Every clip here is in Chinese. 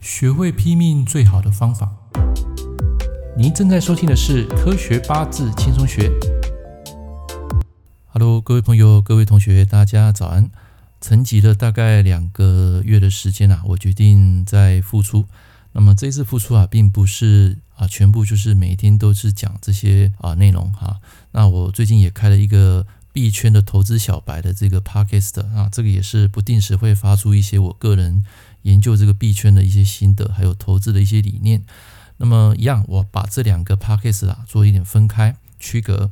学会拼命最好的方法。您正在收听的是《科学八字轻松学》。Hello，各位朋友、各位同学，大家早安。沉寂了大概两个月的时间啊，我决定再复出。那么这一次复出啊，并不是啊全部就是每天都是讲这些啊内容哈、那我最近也开了一个。币圈的投资小白的这个 podcast 啊，这个也是不定时会发出一些我个人研究这个币圈的一些心得，还有投资的一些理念。那么一样，我把这两个 podcast 啊做一点分开区隔。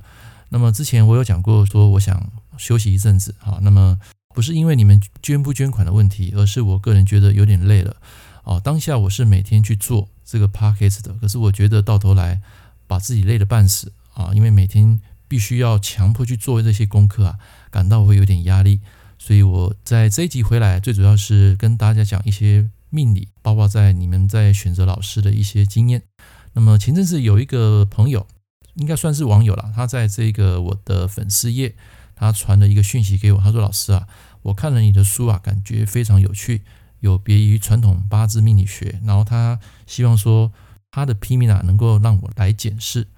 那么之前我有讲过，说我想休息一阵子啊。那么不是因为你们捐不捐款的问题，而是我个人觉得有点累了啊。当下我是每天去做这个 podcast 的，可是我觉得到头来把自己累得半死啊，因为每天。必须要强迫去做这些功课啊，感到会有点压力，所以我在这一集回来，最主要是跟大家讲一些命理，包括在你们在选择老师的一些经验。那么前阵子有一个朋友，应该算是网友了，他在这个我的粉丝页，他传了一个讯息给我，他说：“老师啊，我看了你的书啊，感觉非常有趣，有别于传统八字命理学，然后他希望说他的批命啊，能够让我来检视。”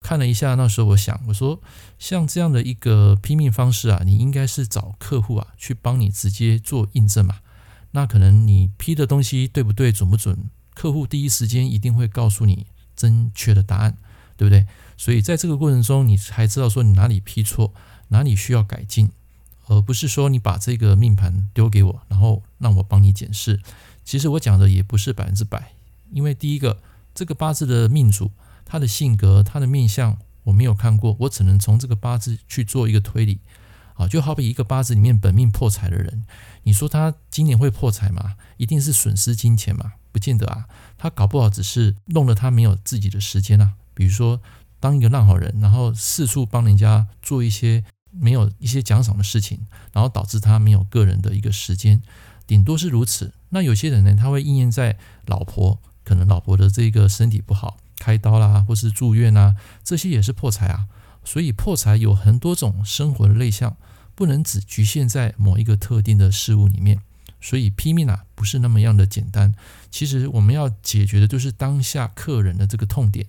看了一下，那时候我想，我说像这样的一个拼命方式啊，你应该是找客户啊去帮你直接做印证嘛。那可能你批的东西对不对、准不准，客户第一时间一定会告诉你正确的答案，对不对？所以在这个过程中，你还知道说你哪里批错，哪里需要改进，而不是说你把这个命盘丢给我，然后让我帮你检视。其实我讲的也不是百分之百，因为第一个，这个八字的命主。他的性格，他的面相，我没有看过，我只能从这个八字去做一个推理，啊，就好比一个八字里面本命破财的人，你说他今年会破财吗？一定是损失金钱吗？不见得啊，他搞不好只是弄得他没有自己的时间啊。比如说，当一个烂好人，然后四处帮人家做一些没有一些奖赏的事情，然后导致他没有个人的一个时间，顶多是如此。那有些人呢，他会应验在老婆，可能老婆的这个身体不好。开刀啦，或是住院啊，这些也是破财啊。所以破财有很多种生活的类象，不能只局限在某一个特定的事物里面。所以拼命啊，不是那么样的简单。其实我们要解决的就是当下客人的这个痛点，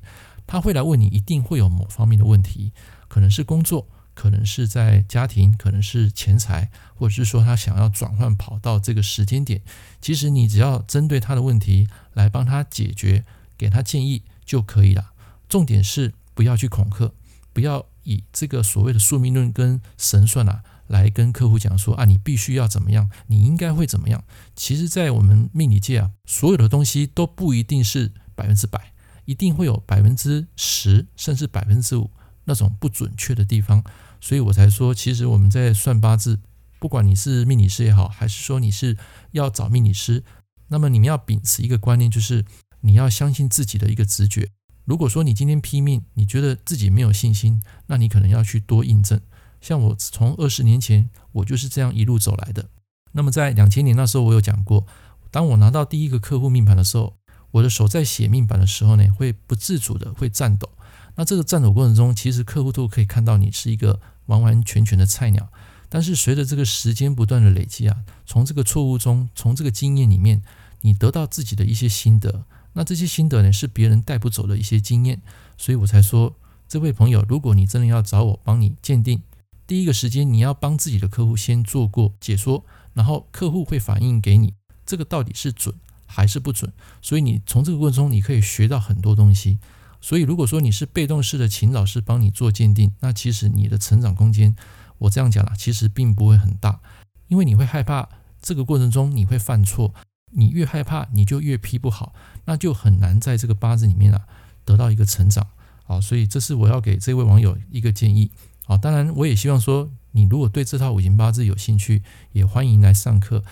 他会来问你，一定会有某方面的问题，可能是工作，可能是在家庭，可能是钱财，或者是说他想要转换跑道这个时间点。其实你只要针对他的问题来帮他解决，给他建议。就可以了。重点是不要去恐吓，不要以这个所谓的宿命论跟神算啊，来跟客户讲说啊，你必须要怎么样，你应该会怎么样。其实，在我们命理界啊，所有的东西都不一定是百分之百，一定会有百分之十甚至百分之五那种不准确的地方。所以我才说，其实我们在算八字，不管你是命理师也好，还是说你是要找命理师，那么你们要秉持一个观念，就是。你要相信自己的一个直觉。如果说你今天拼命，你觉得自己没有信心，那你可能要去多印证。像我从二十年前，我就是这样一路走来的。那么在两千年那时候，我有讲过，当我拿到第一个客户命盘的时候，我的手在写命盘的时候呢，会不自主的会颤抖。那这个颤抖过程中，其实客户都可以看到你是一个完完全全的菜鸟。但是随着这个时间不断的累积啊，从这个错误中，从这个经验里面，你得到自己的一些心得。那这些心得呢，是别人带不走的一些经验，所以我才说，这位朋友，如果你真的要找我帮你鉴定，第一个时间你要帮自己的客户先做过解说，然后客户会反映给你，这个到底是准还是不准，所以你从这个过程中你可以学到很多东西。所以如果说你是被动式的，请老师帮你做鉴定，那其实你的成长空间，我这样讲啦，其实并不会很大，因为你会害怕这个过程中你会犯错。你越害怕，你就越批不好，那就很难在这个八字里面啊得到一个成长啊。所以这是我要给这位网友一个建议啊。当然，我也希望说，你如果对这套五行八字有兴趣，也欢迎来上课。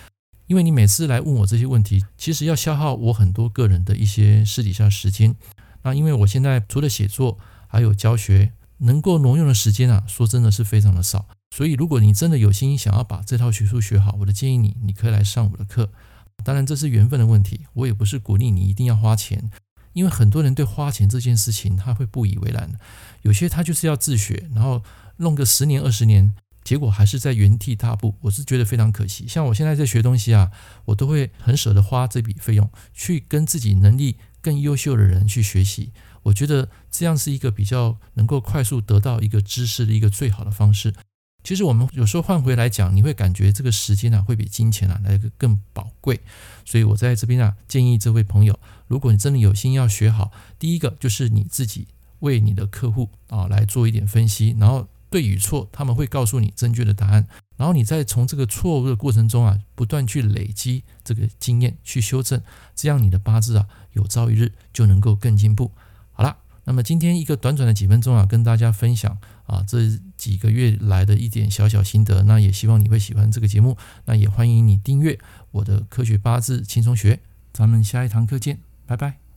因为你每次来问我这些问题，其实要消耗我很多个人的一些私底下时间。那因为我现在除了写作，还有教学，能够挪用的时间啊，说真的是非常的少。所以，如果你真的有心想要把这套学术学好，我的建议你，你可以来上我的课。当然，这是缘分的问题。我也不是鼓励你一定要花钱，因为很多人对花钱这件事情他会不以为然。有些他就是要自学，然后弄个十年二十年，结果还是在原地踏步，我是觉得非常可惜。像我现在在学东西啊，我都会很舍得花这笔费用去跟自己能力更优秀的人去学习。我觉得这样是一个比较能够快速得到一个知识的一个最好的方式。其实我们有时候换回来讲，你会感觉这个时间啊会比金钱啊来得更宝贵。所以我在这边啊建议这位朋友，如果你真的有心要学好，第一个就是你自己为你的客户啊来做一点分析，然后对与错他们会告诉你正确的答案，然后你再从这个错误的过程中啊不断去累积这个经验去修正，这样你的八字啊有朝一日就能够更进步。好了，那么今天一个短短的几分钟啊，跟大家分享啊这几个月来的一点小小心得，那也希望你会喜欢这个节目，那也欢迎你订阅我的科学八字轻松学，咱们下一堂课见，拜拜。